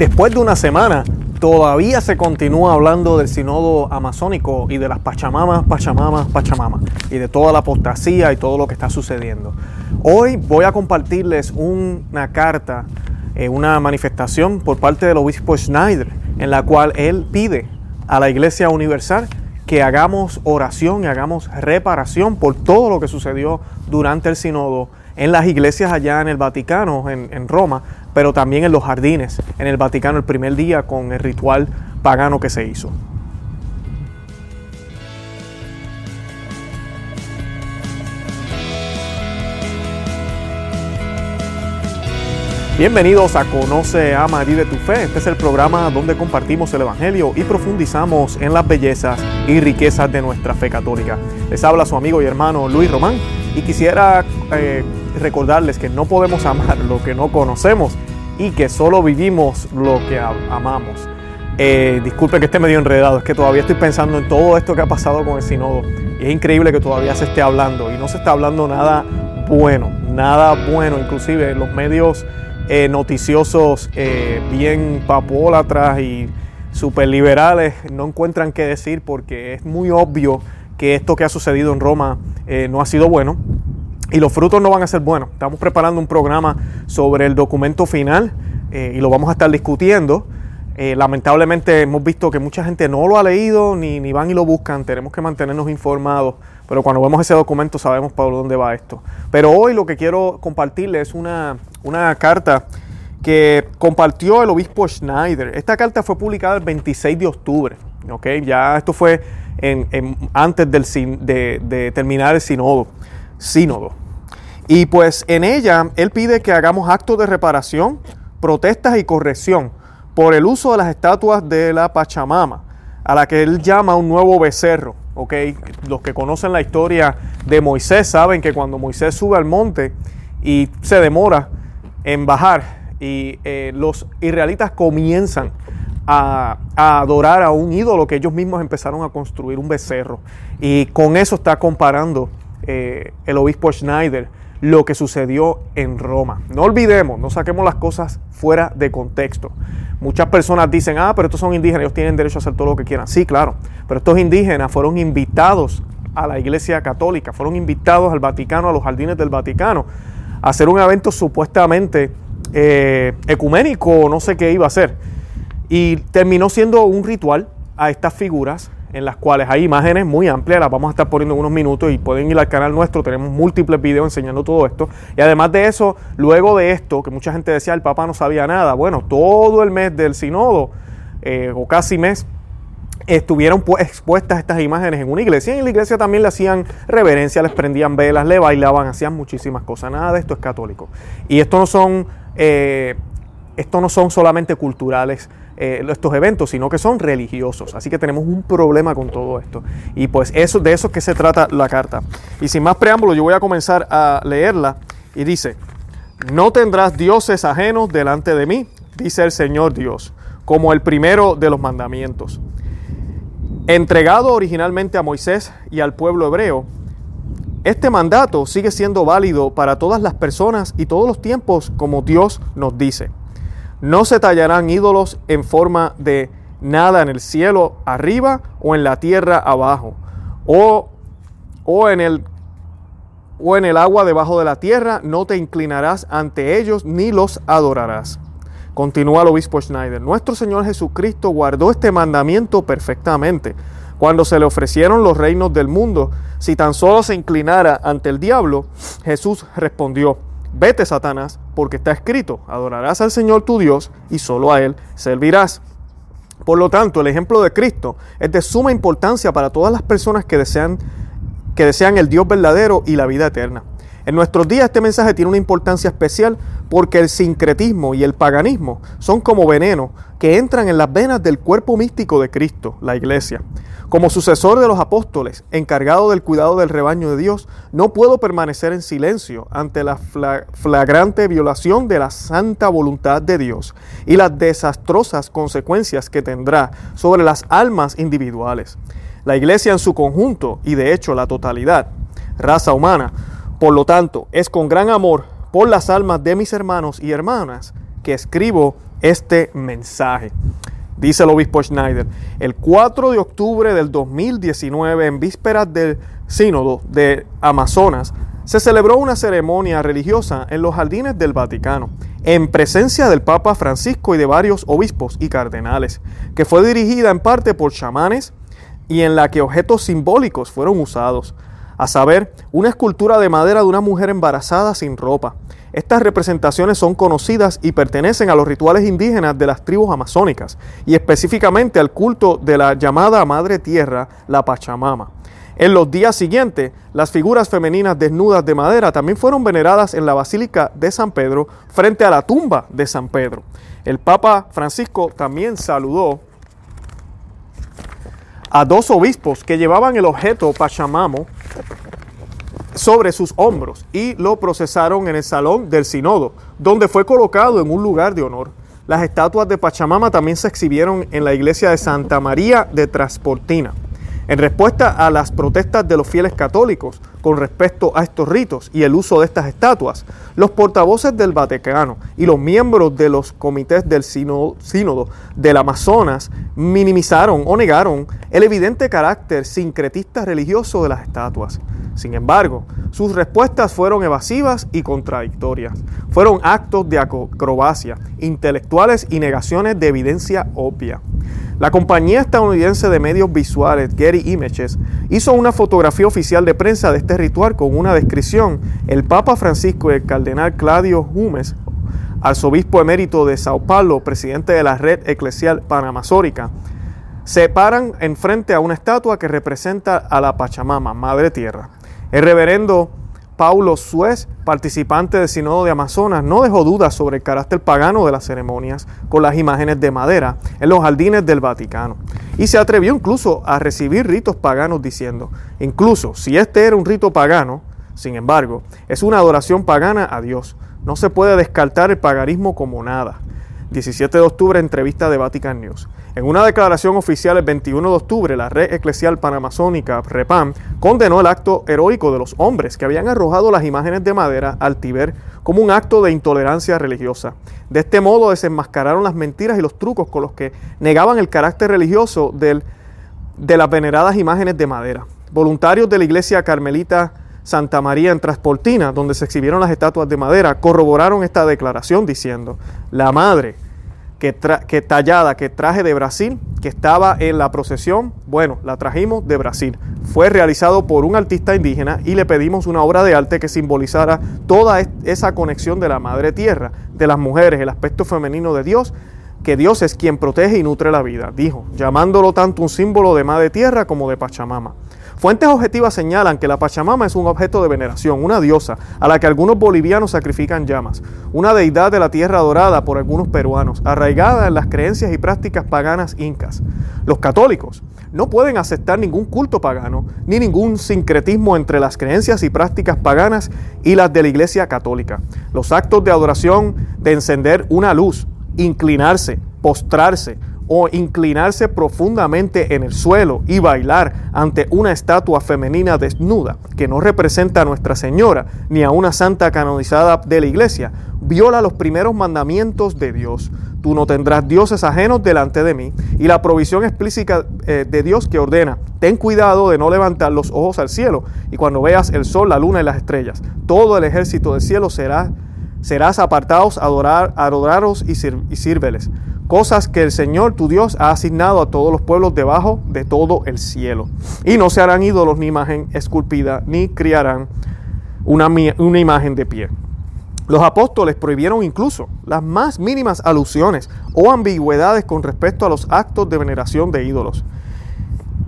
Después de una semana, todavía se continúa hablando del sínodo amazónico y de las pachamamas, pachamamas, pachamamas, y de toda la apostasía y todo lo que está sucediendo. Hoy voy a compartirles una carta, eh, una manifestación por parte del obispo Schneider, en la cual él pide a la Iglesia Universal que hagamos oración y hagamos reparación por todo lo que sucedió durante el sínodo en las iglesias allá en el Vaticano, en Roma, pero también en los jardines, en el Vaticano el primer día con el ritual pagano que se hizo. Bienvenidos a Conoce, Ama, de tu Fe. Este es el programa donde compartimos el Evangelio y profundizamos en las bellezas y riquezas de nuestra fe católica. Les habla su amigo y hermano Luis Román y quisiera eh, recordarles que no podemos amar lo que no conocemos y que solo vivimos lo que amamos. Eh, disculpen que esté medio enredado, es que todavía estoy pensando en todo esto que ha pasado con el sinodo. Y es increíble que todavía se esté hablando y no se está hablando nada bueno, nada bueno, inclusive los medios eh, noticiosos eh, bien papólatras y superliberales no encuentran qué decir porque es muy obvio que esto que ha sucedido en Roma no ha sido bueno y los frutos no van a ser buenos. Estamos preparando un programa sobre el documento final eh, y lo vamos a estar discutiendo. Eh, lamentablemente hemos visto que mucha gente no lo ha leído ni, ni, van y lo buscan. Tenemos que mantenernos informados. Pero cuando vemos ese documento sabemos por dónde va esto. Pero hoy lo que quiero compartirles es una, una carta que compartió el obispo Schneider. Esta carta fue publicada el 26 de octubre. ¿okay? Ya esto fue antes del, de, de terminar el sinodo sínodo. Y pues en ella él pide que hagamos actos de reparación, protestas y corrección por el uso de las estatuas de la Pachamama, a la que él llama un nuevo becerro. ¿okay? Los que conocen la historia de Moisés saben que cuando Moisés sube al monte y se demora en bajar y eh, los israelitas comienzan a, adorar a un ídolo que ellos mismos empezaron a construir, un becerro. Y con eso está comparando eh, el obispo Schneider lo que sucedió en Roma. No olvidemos, no saquemos las cosas fuera de contexto. Muchas personas dicen, ah, pero estos son indígenas, ellos tienen derecho a hacer todo lo que quieran. Sí, claro, pero estos indígenas fueron invitados a la Iglesia Católica, fueron invitados al Vaticano, a los jardines del Vaticano, a hacer un evento supuestamente eh, ecuménico, no sé qué iba a ser. Y terminó siendo un ritual a estas figuras en las cuales hay imágenes muy amplias, las vamos a estar poniendo en unos minutos y pueden ir al canal nuestro, tenemos múltiples videos enseñando todo esto. Y además de eso, luego de esto, que mucha gente decía el Papa no sabía nada, bueno, todo el mes del sinodo, eh, o casi mes, estuvieron expuestas estas imágenes en una iglesia y en la iglesia también le hacían reverencia, les prendían velas, le bailaban, hacían muchísimas cosas. Nada de esto es católico. Y esto no son, eh, esto no son solamente culturales eh, estos eventos, sino que son religiosos. Así que tenemos un problema con todo esto. Y pues eso, de eso es que se trata la carta. Y sin más preámbulo, yo voy a comenzar a leerla. Y dice, no tendrás dioses ajenos delante de mí, dice el Señor Dios, como el primero de los mandamientos. Entregado originalmente a Moisés y al pueblo hebreo, este mandato sigue siendo válido para todas las personas y todos los tiempos como Dios nos dice. No se tallarán ídolos en forma de nada en el cielo arriba o en la tierra abajo, o, o, en el, o en el agua debajo de la tierra, no te inclinarás ante ellos ni los adorarás. Continúa el obispo Schneider. Nuestro Señor Jesucristo guardó este mandamiento perfectamente. Cuando se le ofrecieron los reinos del mundo, si tan solo se inclinara ante el diablo, Jesús respondió, Vete, Satanás, porque está escrito, adorarás al Señor tu Dios y solo a Él servirás. Por lo tanto, el ejemplo de Cristo es de suma importancia para todas las personas que desean, que desean el Dios verdadero y la vida eterna. En nuestros días este mensaje tiene una importancia especial porque el sincretismo y el paganismo son como veneno que entran en las venas del cuerpo místico de Cristo, la iglesia. Como sucesor de los apóstoles, encargado del cuidado del rebaño de Dios, no puedo permanecer en silencio ante la flagrante violación de la santa voluntad de Dios y las desastrosas consecuencias que tendrá sobre las almas individuales. La iglesia en su conjunto y de hecho la totalidad, raza humana, por lo tanto, es con gran amor por las almas de mis hermanos y hermanas que escribo este mensaje. Dice el obispo Schneider, el 4 de octubre del 2019, en vísperas del sínodo de Amazonas, se celebró una ceremonia religiosa en los jardines del Vaticano, en presencia del Papa Francisco y de varios obispos y cardenales, que fue dirigida en parte por chamanes y en la que objetos simbólicos fueron usados, a saber, una escultura de madera de una mujer embarazada sin ropa, estas representaciones son conocidas y pertenecen a los rituales indígenas de las tribus amazónicas y específicamente al culto de la llamada Madre Tierra, la Pachamama. En los días siguientes, las figuras femeninas desnudas de madera también fueron veneradas en la Basílica de San Pedro frente a la tumba de San Pedro. El Papa Francisco también saludó a dos obispos que llevaban el objeto Pachamamo sobre sus hombros y lo procesaron en el salón del Sinodo, donde fue colocado en un lugar de honor. Las estatuas de Pachamama también se exhibieron en la iglesia de Santa María de Transportina. En respuesta a las protestas de los fieles católicos con respecto a estos ritos y el uso de estas estatuas, los portavoces del Vaticano y los miembros de los comités del sínodo, del Amazonas minimizaron o negaron el evidente carácter sincretista religioso de las estatuas. Sin embargo, sus respuestas fueron evasivas y contradictorias. Fueron actos de acrobacia, intelectuales y negaciones de evidencia obvia. La compañía estadounidense de medios visuales Getty Images hizo una fotografía oficial de prensa de este ritual con una descripción. El Papa Francisco y el cardenal Claudio Humes, arzobispo emérito de Sao Paulo, presidente de la red eclesial panamazórica, se paran enfrente a una estatua que representa a la Pachamama, Madre Tierra. El reverendo Paulo Suez, participante del Sínodo de Amazonas, no dejó dudas sobre el carácter pagano de las ceremonias con las imágenes de madera en los jardines del Vaticano. Y se atrevió incluso a recibir ritos paganos diciendo, incluso si este era un rito pagano, sin embargo, es una adoración pagana a Dios. No se puede descartar el paganismo como nada. 17 de octubre, entrevista de Vatican News. En una declaración oficial el 21 de octubre, la red eclesial panamazónica, REPAM, condenó el acto heroico de los hombres que habían arrojado las imágenes de madera al Tiber como un acto de intolerancia religiosa. De este modo desenmascararon las mentiras y los trucos con los que negaban el carácter religioso del, de las veneradas imágenes de madera. Voluntarios de la iglesia carmelita Santa María en Transportina, donde se exhibieron las estatuas de madera, corroboraron esta declaración diciendo, la madre, que, tallada que traje de Brasil, que estaba en la procesión, bueno, la trajimos de Brasil. Fue realizado por un artista indígena y le pedimos una obra de arte que simbolizara toda esa conexión de la madre tierra, de las mujeres, el aspecto femenino de Dios, que Dios es quien protege y nutre la vida, dijo, llamándolo tanto un símbolo de madre tierra como de Pachamama. Fuentes objetivas señalan que la Pachamama es un objeto de veneración, una diosa a la que algunos bolivianos sacrifican llamas, una deidad de la tierra adorada por algunos peruanos, arraigada en las creencias y prácticas paganas incas. Los católicos no pueden aceptar ningún culto pagano ni ningún sincretismo entre las creencias y prácticas paganas y las de la Iglesia Católica. Los actos de adoración de encender una luz, inclinarse, postrarse, o inclinarse profundamente en el suelo y bailar ante una estatua femenina desnuda que no representa a Nuestra Señora ni a una santa canonizada de la iglesia, viola los primeros mandamientos de Dios. Tú no tendrás dioses ajenos delante de mí y la provisión explícita eh, de Dios que ordena, ten cuidado de no levantar los ojos al cielo y cuando veas el sol, la luna y las estrellas, todo el ejército del cielo será serás apartados adorar, adoraros y, y sírveles cosas que el Señor tu Dios ha asignado a todos los pueblos debajo de todo el cielo. Y no se harán ídolos ni imagen esculpida, ni criarán una, una imagen de pie. Los apóstoles prohibieron incluso las más mínimas alusiones o ambigüedades con respecto a los actos de veneración de ídolos.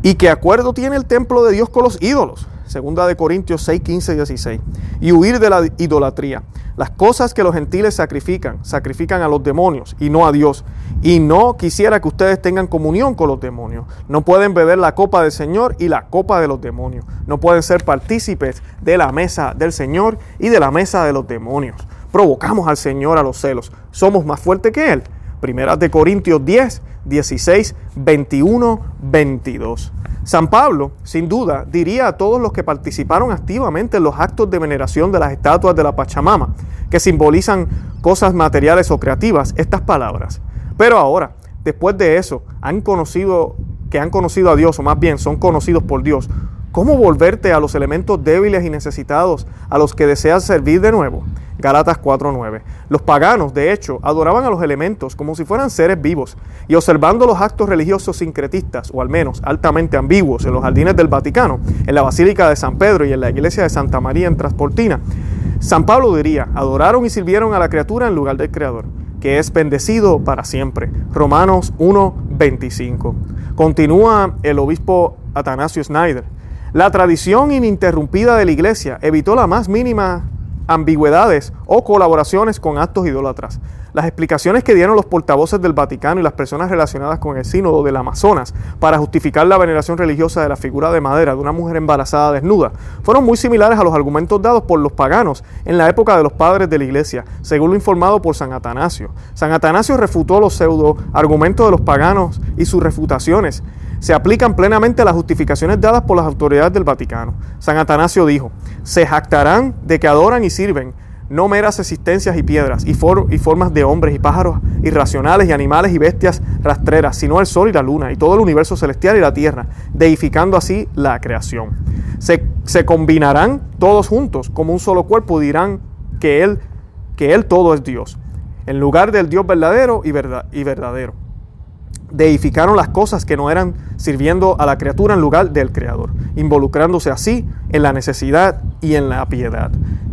¿Y qué acuerdo tiene el templo de Dios con los ídolos? Segunda de Corintios 6, 15 y 16. Y huir de la idolatría. Las cosas que los gentiles sacrifican, sacrifican a los demonios y no a Dios. Y no quisiera que ustedes tengan comunión con los demonios. No pueden beber la copa del Señor y la copa de los demonios. No pueden ser partícipes de la mesa del Señor y de la mesa de los demonios. Provocamos al Señor a los celos. Somos más fuertes que Él. Primeras de Corintios 10, 16, 21, 22. San Pablo, sin duda, diría a todos los que participaron activamente en los actos de veneración de las estatuas de la Pachamama, que simbolizan cosas materiales o creativas estas palabras. Pero ahora, después de eso, han conocido que han conocido a Dios, o más bien son conocidos por Dios, ¿cómo volverte a los elementos débiles y necesitados a los que deseas servir de nuevo? Galatas 4:9. Los paganos, de hecho, adoraban a los elementos como si fueran seres vivos, y observando los actos religiosos sincretistas, o al menos altamente ambiguos, en los jardines del Vaticano, en la Basílica de San Pedro y en la iglesia de Santa María en Transportina, San Pablo diría, adoraron y sirvieron a la criatura en lugar del Creador, que es bendecido para siempre. Romanos 1:25. Continúa el obispo Atanasio Snyder. La tradición ininterrumpida de la iglesia evitó la más mínima ambigüedades o colaboraciones con actos idólatras. Las explicaciones que dieron los portavoces del Vaticano y las personas relacionadas con el sínodo del Amazonas para justificar la veneración religiosa de la figura de madera de una mujer embarazada desnuda fueron muy similares a los argumentos dados por los paganos en la época de los padres de la iglesia, según lo informado por San Atanasio. San Atanasio refutó los pseudo argumentos de los paganos y sus refutaciones se aplican plenamente las justificaciones dadas por las autoridades del Vaticano. San Atanasio dijo, se jactarán de que adoran y sirven no meras existencias y piedras, y, y, formas de hombres y pájaros irracionales y animales y bestias rastreras, sino el sol y la luna, y todo el universo celestial y la tierra, deificando así la creación. Se, se combinarán todos juntos como un solo cuerpo, dirán que él, que él todo es Dios, en lugar del Dios verdadero y, verdad, y verdadero deificaron las cosas que no eran sirviendo a la criatura en lugar del Creador, involucrándose así en la necesidad y en la piedad.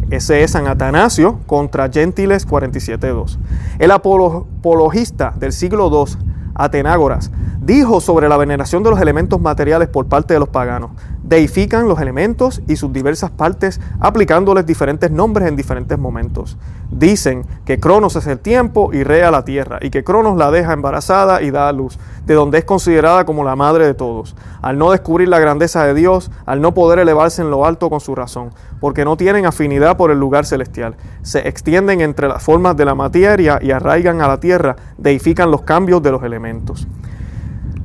Ese es San Atanasio contra Gentiles 47.2. El apologista del siglo II, Atenágoras, dijo sobre la veneración de los elementos materiales por parte de los paganos. Deifican los elementos y sus diversas partes aplicándoles diferentes nombres en diferentes momentos. Dicen que Cronos es el tiempo y Rea la tierra, y que Cronos la deja embarazada y da a luz, de donde es considerada como la madre de todos. Al no descubrir la grandeza de Dios, al no poder elevarse en lo alto con su razón, porque no tienen afinidad por el lugar celestial, se extienden entre las formas de la materia y arraigan a la tierra, deifican los cambios de los elementos.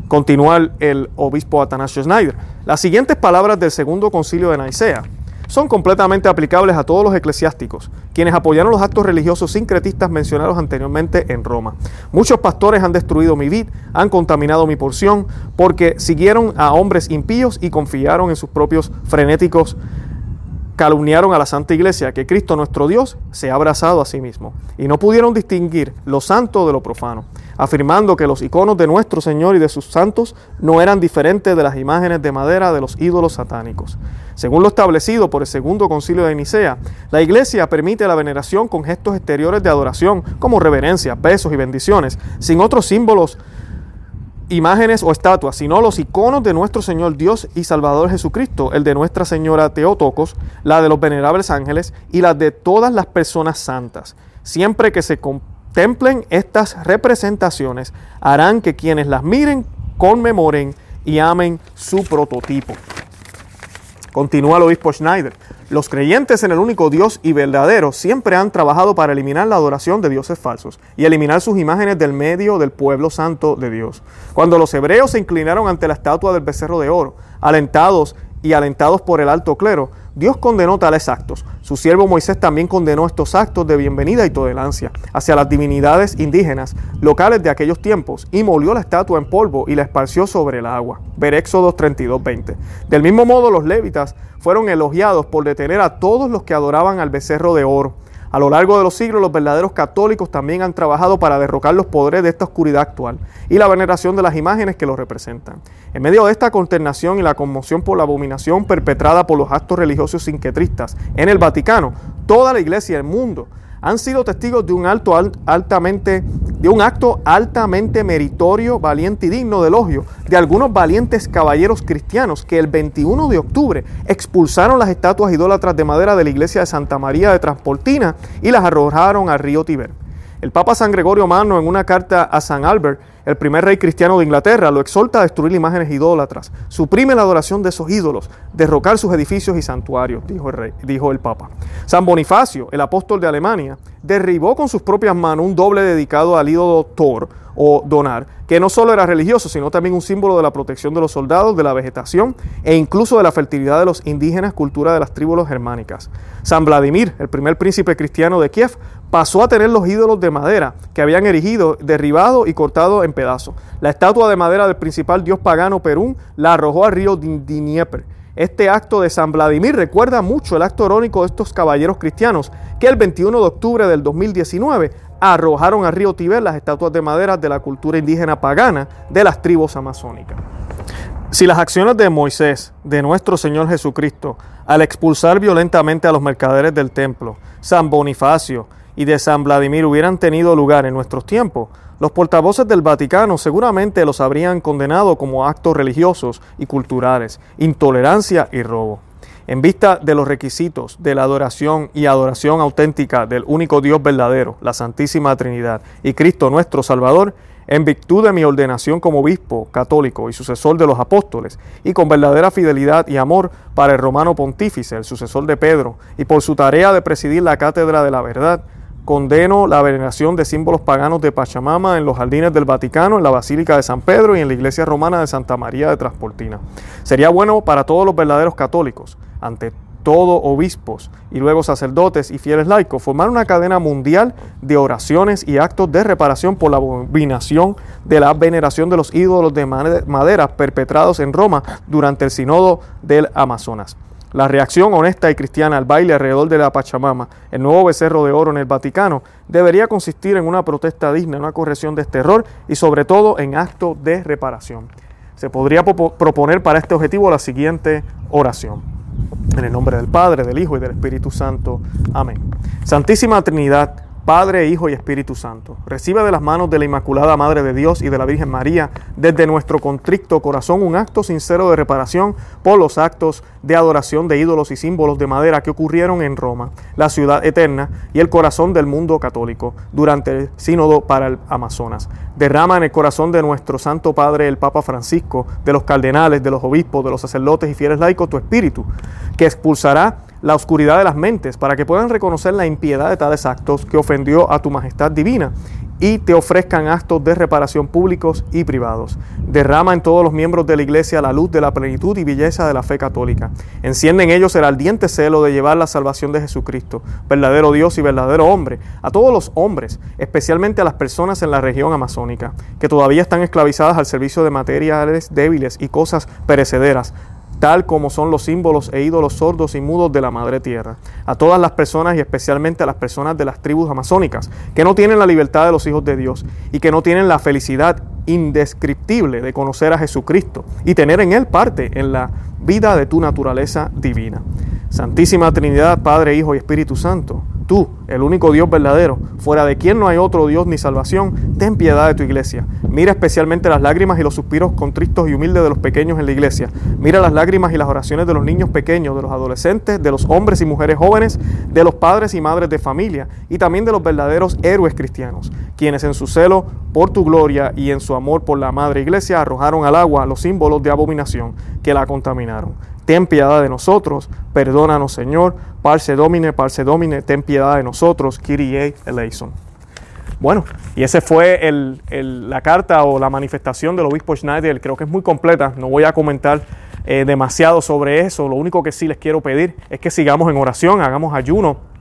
Continúa el obispo Atanasio Schneider. Las siguientes palabras del segundo concilio de Nicea son completamente aplicables a todos los eclesiásticos, quienes apoyaron los actos religiosos sincretistas mencionados anteriormente en Roma. Muchos pastores han destruido mi vid, han contaminado mi porción, porque siguieron a hombres impíos y confiaron en sus propios frenéticos calumniaron a la Santa Iglesia que Cristo nuestro Dios se ha abrazado a sí mismo y no pudieron distinguir lo santo de lo profano, afirmando que los iconos de nuestro Señor y de sus santos no eran diferentes de las imágenes de madera de los ídolos satánicos. Según lo establecido por el segundo concilio de Nicea, la Iglesia permite la veneración con gestos exteriores de adoración como reverencia, besos y bendiciones, sin otros símbolos imágenes o estatuas, sino los iconos de nuestro Señor Dios y Salvador Jesucristo, el de Nuestra Señora Teotocos, la de los venerables ángeles y la de todas las personas santas. Siempre que se contemplen estas representaciones, harán que quienes las miren conmemoren y amen su prototipo. Continúa el obispo Schneider. Los creyentes en el único Dios y verdadero siempre han trabajado para eliminar la adoración de dioses falsos y eliminar sus imágenes del medio del pueblo santo de Dios. Cuando los hebreos se inclinaron ante la estatua del becerro de oro, alentados y alentados por el alto clero, Dios condenó tales actos. Su siervo Moisés también condenó estos actos de bienvenida y tolerancia hacia las divinidades indígenas locales de aquellos tiempos y molió la estatua en polvo y la esparció sobre el agua. Ver Éxodo 32:20. Del mismo modo los levitas fueron elogiados por detener a todos los que adoraban al becerro de oro a lo largo de los siglos, los verdaderos católicos también han trabajado para derrocar los poderes de esta oscuridad actual y la veneración de las imágenes que los representan. En medio de esta consternación y la conmoción por la abominación perpetrada por los actos religiosos sinquetristas en el Vaticano, toda la iglesia del mundo han sido testigos de un, alto, altamente, de un acto altamente meritorio, valiente y digno de elogio de algunos valientes caballeros cristianos que el 21 de octubre expulsaron las estatuas idólatras de madera de la iglesia de Santa María de Transportina y las arrojaron al río Tiber. El Papa San Gregorio Magno en una carta a San Albert el primer rey cristiano de Inglaterra, lo exhorta a destruir imágenes idólatras, suprime la adoración de esos ídolos, derrocar sus edificios y santuarios, dijo el, dijo el Papa. San Bonifacio, el apóstol de Alemania, derribó con sus propias manos un doble dedicado al ídolo Thor, o donar, que no solo era religioso, sino también un símbolo de la protección de los soldados, de la vegetación e incluso de la fertilidad de los indígenas, cultura de las tribus germánicas. San Vladimir, el primer príncipe cristiano de Kiev, pasó a tener los ídolos de madera que habían erigido, derribado y cortado en pedazos. La estatua de madera del principal dios pagano Perún la arrojó al río Dnieper. Este acto de San Vladimir recuerda mucho el acto heróico de estos caballeros cristianos que el 21 de octubre del 2019 arrojaron al río Tíber las estatuas de madera de la cultura indígena pagana de las tribus amazónicas. Si las acciones de Moisés, de nuestro Señor Jesucristo, al expulsar violentamente a los mercaderes del templo, San Bonifacio y de San Vladimir hubieran tenido lugar en nuestros tiempos, los portavoces del Vaticano seguramente los habrían condenado como actos religiosos y culturales, intolerancia y robo. En vista de los requisitos de la adoración y adoración auténtica del único Dios verdadero, la Santísima Trinidad y Cristo nuestro Salvador, en virtud de mi ordenación como obispo católico y sucesor de los apóstoles, y con verdadera fidelidad y amor para el romano pontífice, el sucesor de Pedro, y por su tarea de presidir la cátedra de la verdad, Condeno la veneración de símbolos paganos de Pachamama en los jardines del Vaticano, en la Basílica de San Pedro y en la iglesia romana de Santa María de Transportina. Sería bueno para todos los verdaderos católicos, ante todo obispos y luego sacerdotes y fieles laicos, formar una cadena mundial de oraciones y actos de reparación por la abominación de la veneración de los ídolos de madera perpetrados en Roma durante el Sínodo del Amazonas. La reacción honesta y cristiana al baile alrededor de la Pachamama, el nuevo becerro de oro en el Vaticano, debería consistir en una protesta digna, una corrección de este error y sobre todo en acto de reparación. Se podría proponer para este objetivo la siguiente oración. En el nombre del Padre, del Hijo y del Espíritu Santo. Amén. Santísima Trinidad, Padre, Hijo y Espíritu Santo, recibe de las manos de la Inmaculada Madre de Dios y de la Virgen María, desde nuestro contrito corazón, un acto sincero de reparación por los actos de adoración de ídolos y símbolos de madera que ocurrieron en Roma, la ciudad eterna y el corazón del mundo católico durante el sínodo para el Amazonas. Derrama en el corazón de nuestro Santo Padre, el Papa Francisco, de los cardenales, de los obispos, de los sacerdotes y fieles laicos, tu espíritu, que expulsará la oscuridad de las mentes, para que puedan reconocer la impiedad de tales actos que ofendió a tu majestad divina y te ofrezcan actos de reparación públicos y privados. Derrama en todos los miembros de la Iglesia la luz de la plenitud y belleza de la fe católica. Enciende en ellos el ardiente celo de llevar la salvación de Jesucristo, verdadero Dios y verdadero hombre, a todos los hombres, especialmente a las personas en la región amazónica, que todavía están esclavizadas al servicio de materiales débiles y cosas perecederas, tal como son los símbolos e ídolos sordos y mudos de la Madre Tierra, a todas las personas y especialmente a las personas de las tribus amazónicas, que no tienen la libertad de los hijos de Dios y que no tienen la felicidad indescriptible de conocer a Jesucristo y tener en Él parte en la vida de tu naturaleza divina. Santísima Trinidad, Padre, Hijo y Espíritu Santo, Tú, el único Dios verdadero, fuera de quien no hay otro Dios ni salvación, ten piedad de tu iglesia. Mira especialmente las lágrimas y los suspiros contristos y humildes de los pequeños en la iglesia. Mira las lágrimas y las oraciones de los niños pequeños, de los adolescentes, de los hombres y mujeres jóvenes, de los padres y madres de familia y también de los verdaderos héroes cristianos, quienes en su celo por tu gloria y en su amor por la Madre Iglesia arrojaron al agua los símbolos de abominación que la contaminaron ten piedad de nosotros, perdónanos Señor, parce domine, parce domine, ten piedad de nosotros, Kyrie eleison. Bueno, y esa fue la carta o la manifestación del obispo Schneider, creo que es muy completa, no voy a comentar eh, demasiado sobre eso, lo único que sí les quiero pedir es que sigamos en oración, hagamos ayuno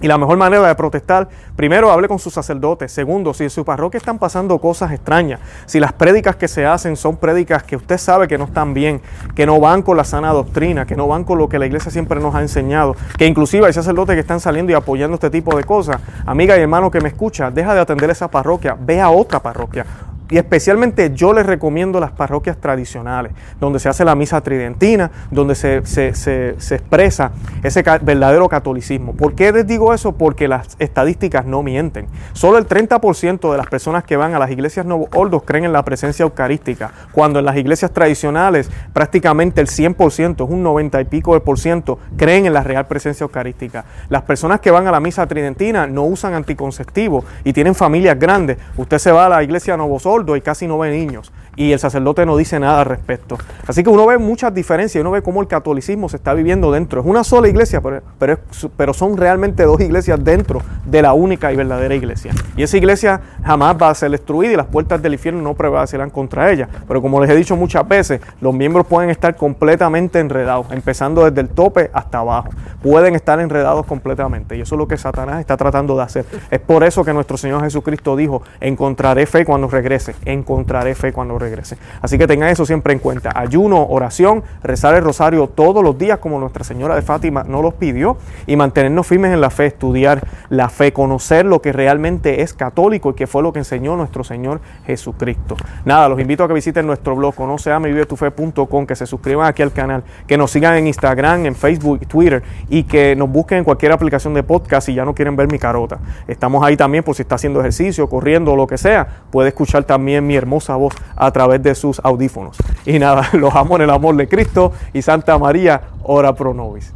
y la mejor manera de protestar, primero hable con sus sacerdotes. Segundo, si en su parroquia están pasando cosas extrañas, si las prédicas que se hacen son prédicas que usted sabe que no están bien, que no van con la sana doctrina, que no van con lo que la iglesia siempre nos ha enseñado, que inclusive hay sacerdotes que están saliendo y apoyando este tipo de cosas. Amiga y hermano que me escucha, deja de atender esa parroquia, ve a otra parroquia y especialmente yo les recomiendo las parroquias tradicionales, donde se hace la misa tridentina, donde se, expresa ese verdadero catolicismo. ¿Por qué les digo eso? Porque las estadísticas no mienten. Solo el 30% de las personas que van a las iglesias Nuevo Ordos creen en la presencia eucarística, cuando en las iglesias tradicionales prácticamente el 100%, es un 90 y pico de por ciento, creen en la real presencia eucarística. Las personas que van a la misa tridentina no usan anticonceptivos y tienen familias grandes. Usted se va a la iglesia Nuevo Ordos y casi no ve niños. Y el sacerdote no dice nada al respecto. Así que uno ve muchas diferencias, uno ve cómo el catolicismo se está viviendo dentro. Es una sola iglesia, pero, pero, pero son realmente dos iglesias dentro de la única y verdadera iglesia. Y esa iglesia jamás va a ser destruida y las puertas del infierno no prevalecerán contra ella. Pero como les he dicho muchas veces, los miembros pueden estar completamente enredados, empezando desde el tope hasta abajo. Pueden estar enredados completamente. Y eso es lo que Satanás está tratando de hacer. Es por eso que nuestro Señor Jesucristo dijo, encontraré fe cuando regrese, encontraré fe cuando regrese. Así que tengan eso siempre en cuenta. Ayuno, oración, rezar el rosario todos los días como Nuestra Señora de Fátima nos los pidió y mantenernos firmes en la fe, estudiar la fe, conocer lo que realmente es católico y que fue lo que enseñó nuestro Señor Jesucristo. Nada, los invito a que visiten nuestro blog conoceamevivetufe.com, que se suscriban aquí al canal, que nos sigan en Instagram, en Facebook, Twitter y que nos busquen en cualquier aplicación de podcast si ya no quieren ver mi carota. Estamos ahí también por si está haciendo ejercicio, corriendo o lo que sea, puede escuchar también mi hermosa voz a través de sus audífonos. Y nada, los amo en el amor de Cristo y Santa María, ora pro nobis.